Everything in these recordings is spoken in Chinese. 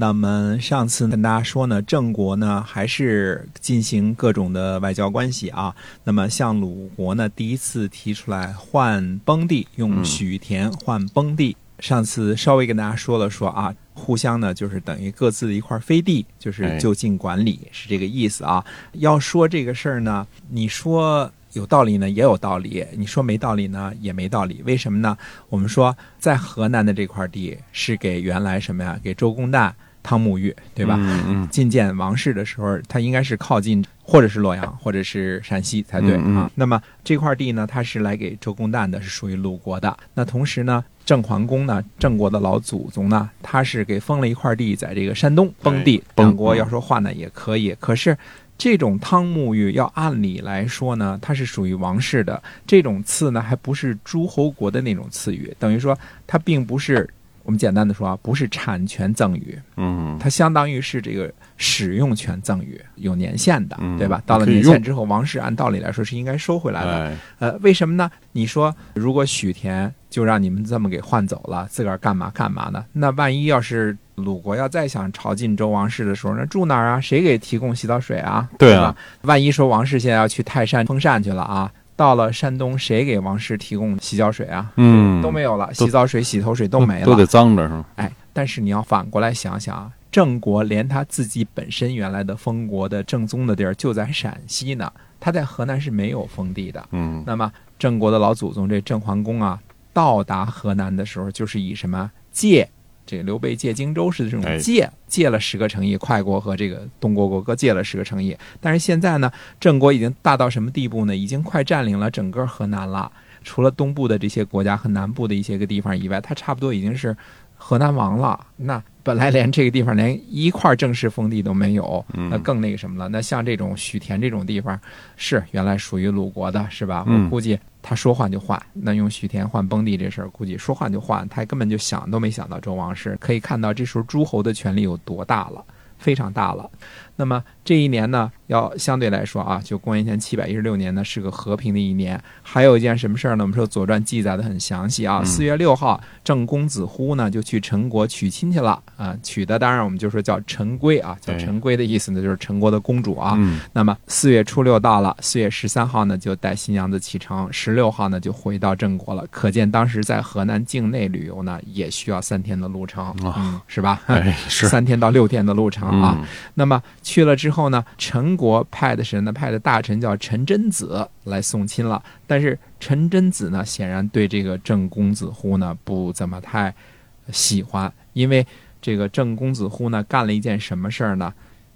那么上次跟大家说呢，郑国呢还是进行各种的外交关系啊。那么像鲁国呢，第一次提出来换崩地，用许田换崩地。上次稍微跟大家说了说啊，互相呢就是等于各自的一块飞地，就是就近管理是这个意思啊。要说这个事儿呢，你说有道理呢也有道理，你说没道理呢也没道理。为什么呢？我们说在河南的这块地是给原来什么呀？给周公旦。汤沐浴，对吧？觐见王室的时候，他应该是靠近，或者是洛阳，或者是陕西才对啊。那么这块地呢，他是来给周公旦的，是属于鲁国的。那同时呢，郑桓公呢，郑国的老祖宗呢，他是给封了一块地，在这个山东封地。两国要说话呢，也可以。可是这种汤沐浴，要按理来说呢，它是属于王室的。这种赐呢，还不是诸侯国的那种赐予，等于说它并不是。我们简单的说啊，不是产权赠与，嗯，它相当于是这个使用权赠与，有年限的，对吧？到了年限之后，王室按道理来说是应该收回来的。呃，为什么呢？你说如果许田就让你们这么给换走了，自个儿干嘛干嘛呢？那万一要是鲁国要再想朝晋周王室的时候，那住哪儿啊？谁给提供洗澡水啊？对啊，万一说王室现在要去泰山封禅去了啊？到了山东，谁给王室提供洗脚水啊？嗯，都没有了，洗澡水、洗头水都没了，都得脏着是吗？哎，但是你要反过来想想啊，郑国连他自己本身原来的封国的正宗的地儿就在陕西呢，他在河南是没有封地的。嗯，那么郑国的老祖宗这郑桓公啊，到达河南的时候，就是以什么借。这个刘备借荆州是这种借借了十个城邑，快国和这个东国国各借了十个城邑。但是现在呢，郑国已经大到什么地步呢？已经快占领了整个河南了，除了东部的这些国家和南部的一些个地方以外，他差不多已经是河南王了。那本来连这个地方连一块正式封地都没有，那更那个什么了。那像这种许田这种地方，是原来属于鲁国的，是吧？我估计。他说换就换，那用许田换崩地这事儿，估计说换就换，他根本就想都没想到周王室。可以看到，这时候诸侯的权力有多大了，非常大了。那么这一年呢，要相对来说啊，就公元前七百一十六年呢，是个和平的一年。还有一件什么事儿呢？我们说《左传》记载的很详细啊。四月六号，郑公子乎呢就去陈国娶亲去了啊。娶的当然我们就说叫陈规啊，叫陈规的意思呢就是陈国的公主啊。那么四月初六到了，四月十三号呢就带新娘子启程，十六号呢就回到郑国了。可见当时在河南境内旅游呢，也需要三天的路程啊，是吧？是三天到六天的路程啊。那么。去了之后呢，陈国派的神呢，派的大臣叫陈真子来送亲了。但是陈真子呢，显然对这个郑公子乎呢不怎么太喜欢，因为这个郑公子乎呢干了一件什么事儿呢？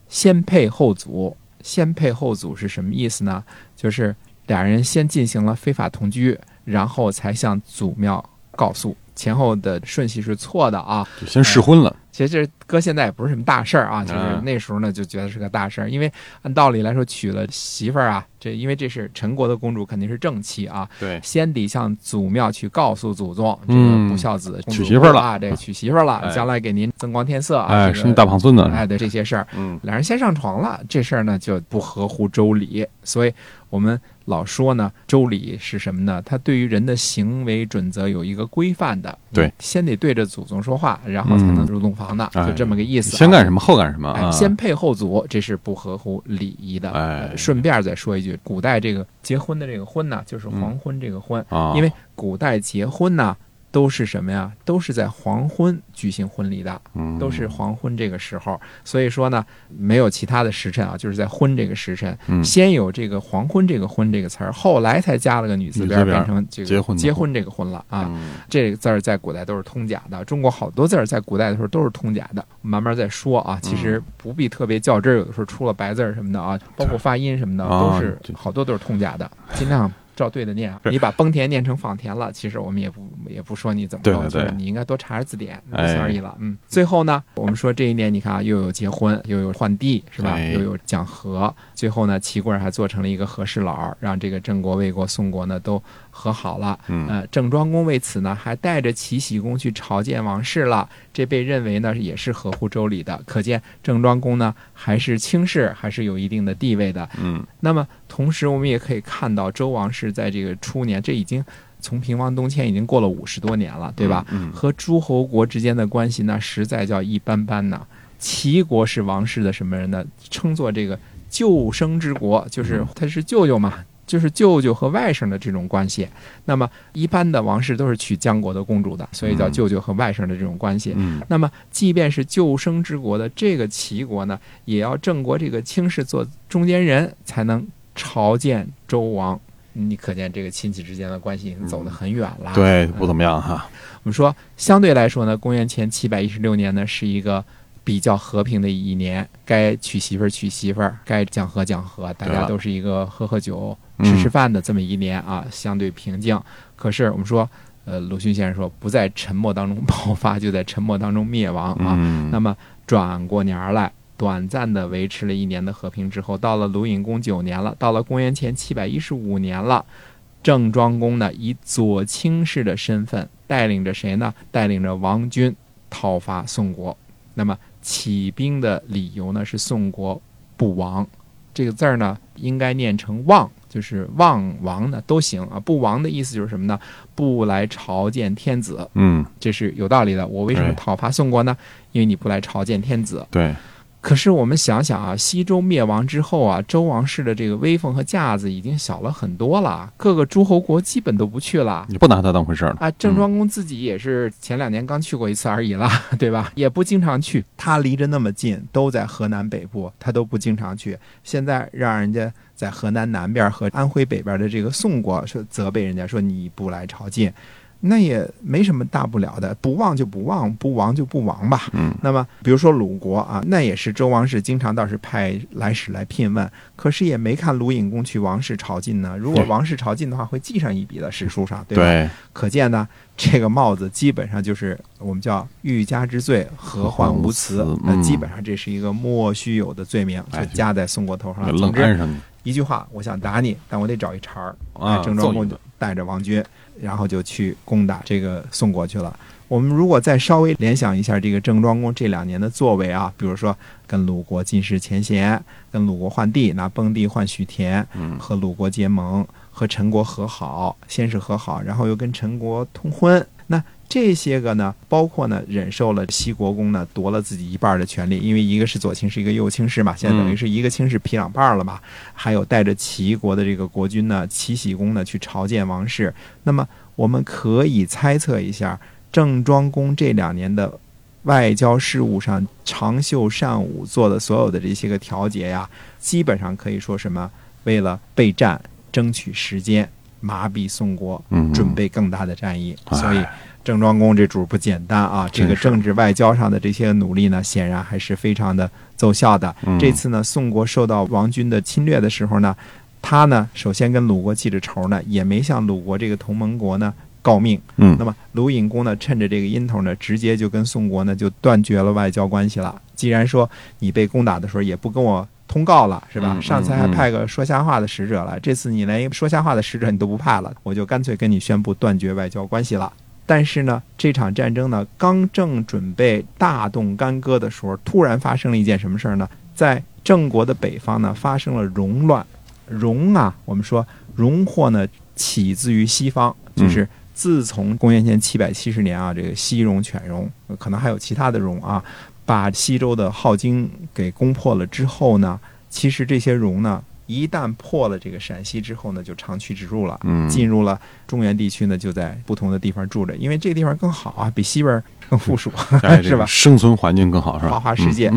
先配后祖。先配后祖是什么意思呢？就是俩人先进行了非法同居，然后才向祖庙告诉。前后的顺序是错的啊，就先试婚了。其实这搁现在也不是什么大事儿啊，就是那时候呢就觉得是个大事儿，因为按道理来说娶了媳妇儿啊，这因为这是陈国的公主，肯定是正妻啊。对，先得向祖庙去告诉祖宗，这个不孝子娶媳妇儿了。啊，这娶媳妇儿了，将来给您增光添色啊，哎，生大胖孙子，哎，对这些事儿，嗯，两人先上床了，这事儿呢就不合乎周礼，所以我们。老说呢，周礼是什么呢？它对于人的行为准则有一个规范的。对，先得对着祖宗说话，然后才能入洞房的，就这么个意思。先干什么，后干什么？先配后祖，这是不合乎礼仪的。哎，顺便再说一句，古代这个结婚的这个婚呢，就是黄昏这个婚，因为古代结婚呢。都是什么呀？都是在黄昏举行婚礼的，都是黄昏这个时候。所以说呢，没有其他的时辰啊，就是在婚这个时辰，先有这个黄昏这个婚这个词儿，后来才加了个女字边，变成这个结婚结婚这个婚了啊。这个字儿在古代都是通假的，中国好多字儿在古代的时候都是通假的。慢慢再说啊，其实不必特别较真儿，有的时候出了白字儿什么的啊，包括发音什么的都是好多都是通假的，尽量。照对的念你把崩田念成仿田了，其实我们也不也不说你怎么着，对对对就是你应该多查查字典，哎仅此而已了。嗯，最后呢，我们说这一年，你看啊，又有结婚，又有换地，是吧？哎又有讲和，最后呢，齐贵还做成了一个和事佬，让这个郑国、魏国、宋国呢都和好了。嗯呃，郑庄公为此呢，还带着齐僖公去朝见王室了，这被认为呢也是合乎周礼的。可见郑庄公呢还是卿士，还是有一定的地位的。嗯那么同时，我们也可以看到周王室在这个初年，这已经从平王东迁已经过了五十多年了，对吧？嗯和诸侯国之间的关系那，实在叫一般般呐。齐国是王室的什么人呢？称作这个舅生之国，就是嗯他是舅舅嘛，就是舅舅和外甥的这种关系。那么一般的王室都是娶姜国的公主的，所以叫嗯舅舅和外甥的这种关系。嗯那么，即便是救生之国的这个齐国呢，也要郑国这个卿氏做中间人，才能朝见周王。你可见这个亲戚之间的关系已经走得很远了。对，不怎么样哈。我们说，相对来说呢，公元前七百一十六年呢，是一个比较和平的一年，该娶媳妇儿娶媳妇儿，该讲和讲和，大家都是一个喝喝酒、嗯吃吃饭的这么一年啊，相对平静。可是我们说，呃，鲁迅先生说，不在沉默当中爆发，就在沉默当中灭亡啊。嗯，那么转过年儿来，短暂的维持了一年的和平之后，到了鲁隐公九年了，到了公元前七百一十五年了。郑庄公呢，以左卿士的身份，带领着谁呢？带领着王军讨伐宋国。那么起兵的理由呢，是宋国不亡。这个字儿呢，应该念成望，就是望王呢都行啊。不亡的意思就是什么呢？不来朝见天子，嗯这是有道理的。我为什么讨伐宋国呢？因为你不来朝见天子。对，可是我们想想啊，西周灭亡之后啊，周王室的这个威风和架子已经小了很多了，各个诸侯国基本都不去了。你不拿他当回事儿了。啊，郑庄公自己也是前两年刚去过一次而已啦，对吧？也不经常去。他离着那么近，都在河南北部，他都不经常去。现在让人家在河南南边和安徽北边的这个宋国说责备人家说你不来朝觐，那也没什么大不了的，不忘就不忘，不亡就不亡吧。嗯那么，比如说鲁国啊，那也是周王室经常倒是派来使来聘问，可是也没看鲁隐公去王室朝觐呢。如果王室朝觐的话，会记上一笔的史书上，对吧？对，可见呢，这个帽子基本上就是我们叫欲加之罪，何患无辞。那嗯基本上这是一个莫须有的罪名，就哎加在宋国头上总之，安上你一句话，我想打你，但我得找一茬儿。啊哎，郑庄公就带着王军，然后就去攻打这个宋国去了。我们如果再稍微联想一下这个郑庄公这两年的作为啊，比如说跟鲁国进士前嫌，跟鲁国换地，拿崩地换许田，嗯和鲁国结盟，和陈国和好，先是和好，然后又跟陈国通婚。那这些个呢，包括呢忍受了西国公呢夺了自己一半的权利，因为一个是左卿士，一个右卿士嘛，现在等于是一个卿士劈两半了嘛。还有带着齐国的这个国君呢，齐僖公呢去朝见王室。那么我们可以猜测一下，郑庄公这两年的外交事务上长袖善舞做的所有的这些个调节呀，基本上可以说什么，为了备战争取时间，麻痹宋国，嗯准备更大的战役。哎所以郑庄公这主不简单啊，这个政治外交上的这些努力呢，显然还是非常的奏效的。嗯这次呢，宋国受到王军的侵略的时候呢，他呢首先跟鲁国记着仇呢，也没向鲁国这个同盟国呢告命。嗯那么鲁隐公呢，趁着这个阴头呢，直接就跟宋国呢就断绝了外交关系了。既然说你被攻打的时候也不跟我通告了，是吧？嗯上次还嗯派个说瞎话的使者来，这次你连一个说瞎话的使者你都不派了，我就干脆跟你宣布断绝外交关系了。但是呢，这场战争呢，刚正准备大动干戈的时候，突然发生了一件什么事儿呢？在郑国的北方呢，发生了戎乱。戎啊，我们说戎祸呢，起自于西方，就是自从公元前七百七十年啊，这个西戎、犬戎，呃可能还有其他的戎啊，把西周的镐京给攻破了之后呢，其实这些戎呢，一旦破了这个陕西之后呢，就长驱直入了。嗯进入了中原地区呢，就在不同的地方住着，因为这个地方更好啊，比西边更富庶，是吧？生存环境更好是吧？花花世界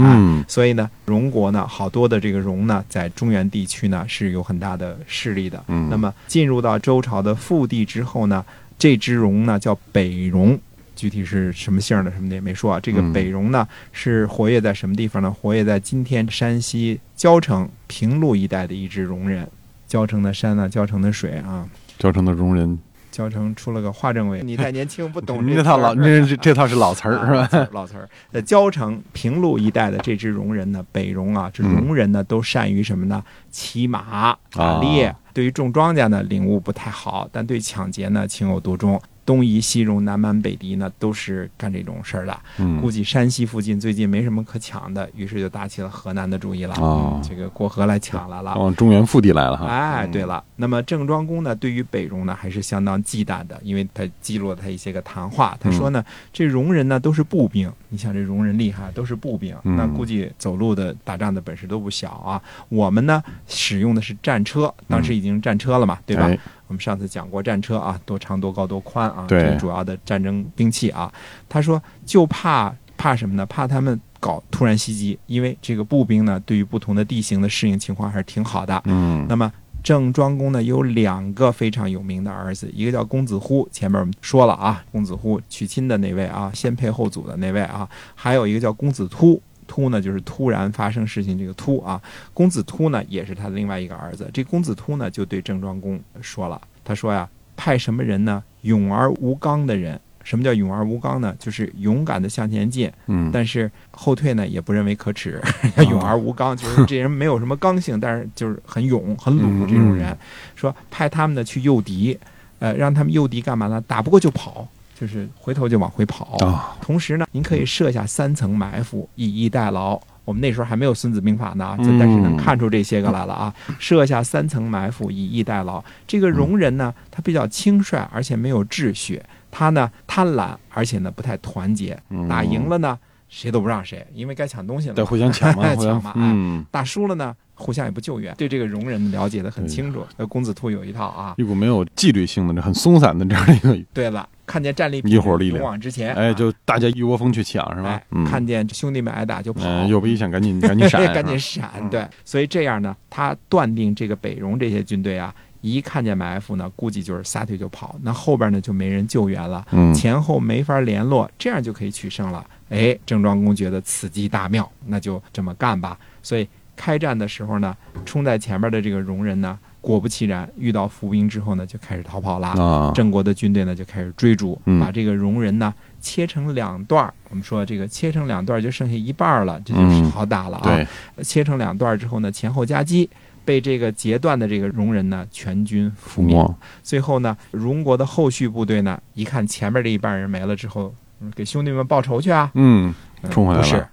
所以呢，荣国呢，好多的这个戎呢，在中原地区呢是有很大的势力的。嗯那么进入到周朝的腹地之后呢，这支戎呢叫北戎，具体是什么姓的什么的也没说啊。这个嗯北戎呢是活跃在什么地方呢？活跃在今天山西交城平陆一带的一支戎人。交城的山呢，交城的水啊，交城的戎人，交城出了个华政委，你太年轻不懂这套老，这这这套是老词儿是吧？老词儿。在交城平陆一带的这支戎人呢，北戎啊，这戎人呢都善于什么呢？骑马打猎。对于种庄稼呢，领悟不太好，但对抢劫呢，情有独钟。东夷、西戎、南蛮、北狄呢，都是干这种事儿的。估计山西附近最近没什么可抢的，于是就打起了河南的主意了。哦，这个过河来抢来了，往中原腹地来了哈。哎，对了，那么郑庄公呢，对于北戎呢，还是相当忌惮的，因为他记录了他一些个谈话。他说呢，这戎人呢都是步兵，你想这戎人厉害，都是步兵，那估计走路的、打仗的本事都不小啊。我们呢使用的是战车，当时已经战车了嘛，对吧？我们上次讲过战车啊，多长、多高、多宽啊，这是主要的战争兵器啊。他说，就怕怕什么呢？怕他们搞突然袭击，因为这个步兵呢，对于不同的地形的适应情况还是挺好的。嗯。那么郑庄公呢，有两个非常有名的儿子，一个叫公子乎，前面我们说了啊，公子乎娶亲的那位啊，先配后祖的那位啊，还有一个叫公子突。突呢，就是突然发生事情，这个突啊，公子突呢，也是他的另外一个儿子。这公子突呢，就对郑庄公说了，他说呀，派什么人呢？勇而无刚的人。什么叫勇而无刚呢？就是勇敢的向前进，嗯，但是后退呢，也不认为可耻。勇而无刚，就是这人没有什么刚性，但是就是很勇、很鲁这种人。说派他们呢去诱敌，呃，让他们诱敌干嘛呢？打不过就跑。就是回头就往回跑，同时呢，您可以设下三层埋伏，以逸待劳。我们那时候还没有《孙子兵法》呢，但是能看出这些个来了啊。设下三层埋伏，以逸待劳。这个戎人呢，他比较轻率，而且没有秩序。他呢贪婪，而且呢不太团结。打赢了呢，谁都不让谁，因为该抢东西了，得互相抢嘛，抢嘛。嗯，打输了呢。互相也不救援，对这个容人了解的很清楚。呃，公子兔有一套啊，一股没有纪律性的、这很松散的这样的一个。对了，看见战利品，一伙力量，勇往直前，哎，就大家一窝蜂去抢，是吧？看见兄弟们挨打就跑，有不一想赶紧 赶紧闪，赶紧闪。对，所以这样呢，他断定这个北戎这些军队啊，一看见埋伏呢，估计就是撒腿就跑，那后边呢就没人救援了，前后没法联络，这样就可以取胜了。哎，郑庄公觉得此计大妙，那就这么干吧。所以。开战的时候呢，冲在前面的这个戎人呢，果不其然遇到伏兵之后呢，就开始逃跑了。郑国的军队呢就开始追逐，把这个戎人呢切成两段我们说这个切成两段就剩下一半了，这就是好打了啊。切成两段之后呢，前后夹击，被这个截断的这个戎人呢全军覆灭。最后呢，戎国的后续部队呢，一看前面这一半人没了之后，给兄弟们报仇去啊。嗯。冲回来了，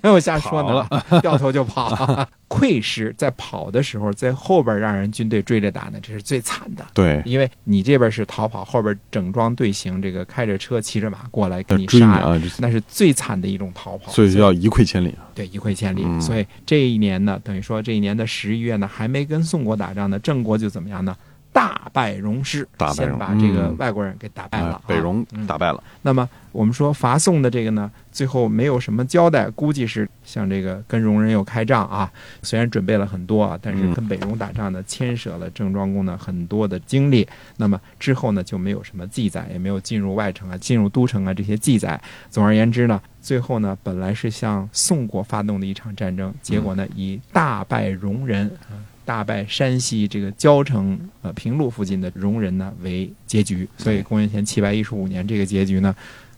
不是 我瞎说呢，掉头就跑。溃师在跑的时候，在后边让人军队追着打呢，这是最惨的。对，因为你这边是逃跑，后边整装队形，这个开着车、骑着马过来给你杀，那是最惨的一种逃跑。所以叫一溃千里啊！对，一溃千里。所以这一年呢，等于说这一年的十一月呢，还没跟宋国打仗呢，郑国就怎么样呢？大败戎师，先把这个外国人给打败了，北戎打败了。那么我们说伐宋的这个呢，最后没有什么交代，估计是像这个跟戎人又开仗啊。虽然准备了很多啊，但是跟北戎打仗呢，牵涉了郑庄公呢很多的精力。那么之后呢，就没有什么记载，也没有进入外城啊、进入都城啊这些记载。总而言之呢，最后呢，本来是向宋国发动的一场战争，结果呢，以大败戎人啊。大败山西这个交城呃平陆附近的戎人呢为结局，所以公元前七百一十五年这个结局呢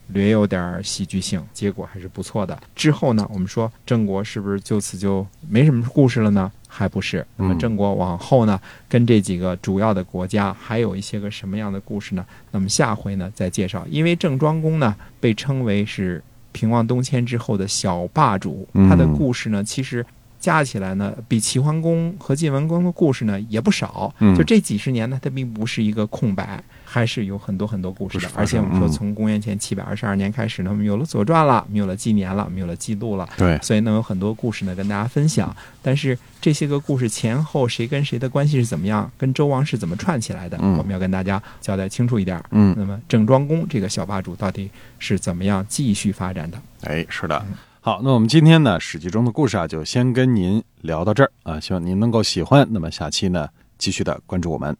略有点戏剧性，结果还是不错的。之后呢，我们说郑国是不是就此就没什么故事了呢？还不是。那么郑国往后呢，跟这几个主要的国家还有一些个什么样的故事呢？那么下回呢再介绍。因为郑庄公呢被称为是平王东迁之后的小霸主，他的故事呢其实。加起来呢，比齐桓公和晋文公的故事呢也不少。就这几十年呢，它并不是一个空白，还是有很多很多故事的。而且我们说，从公元前七百二十二年开始呢，我们有了《左传》了，我们有了纪年了，我们有了记录了。对，所以呢，有很多故事呢跟大家分享。但是这些个故事前后谁跟谁的关系是怎么样，跟周王是怎么串起来的，我们要跟大家交代清楚一点。嗯，那么郑庄公这个小霸主到底是怎么样继续发展的？哎，是的。好，那我们今天呢《史记》中的故事啊，就先跟您聊到这儿啊，希望您能够喜欢。那么下期呢，继续的关注我们。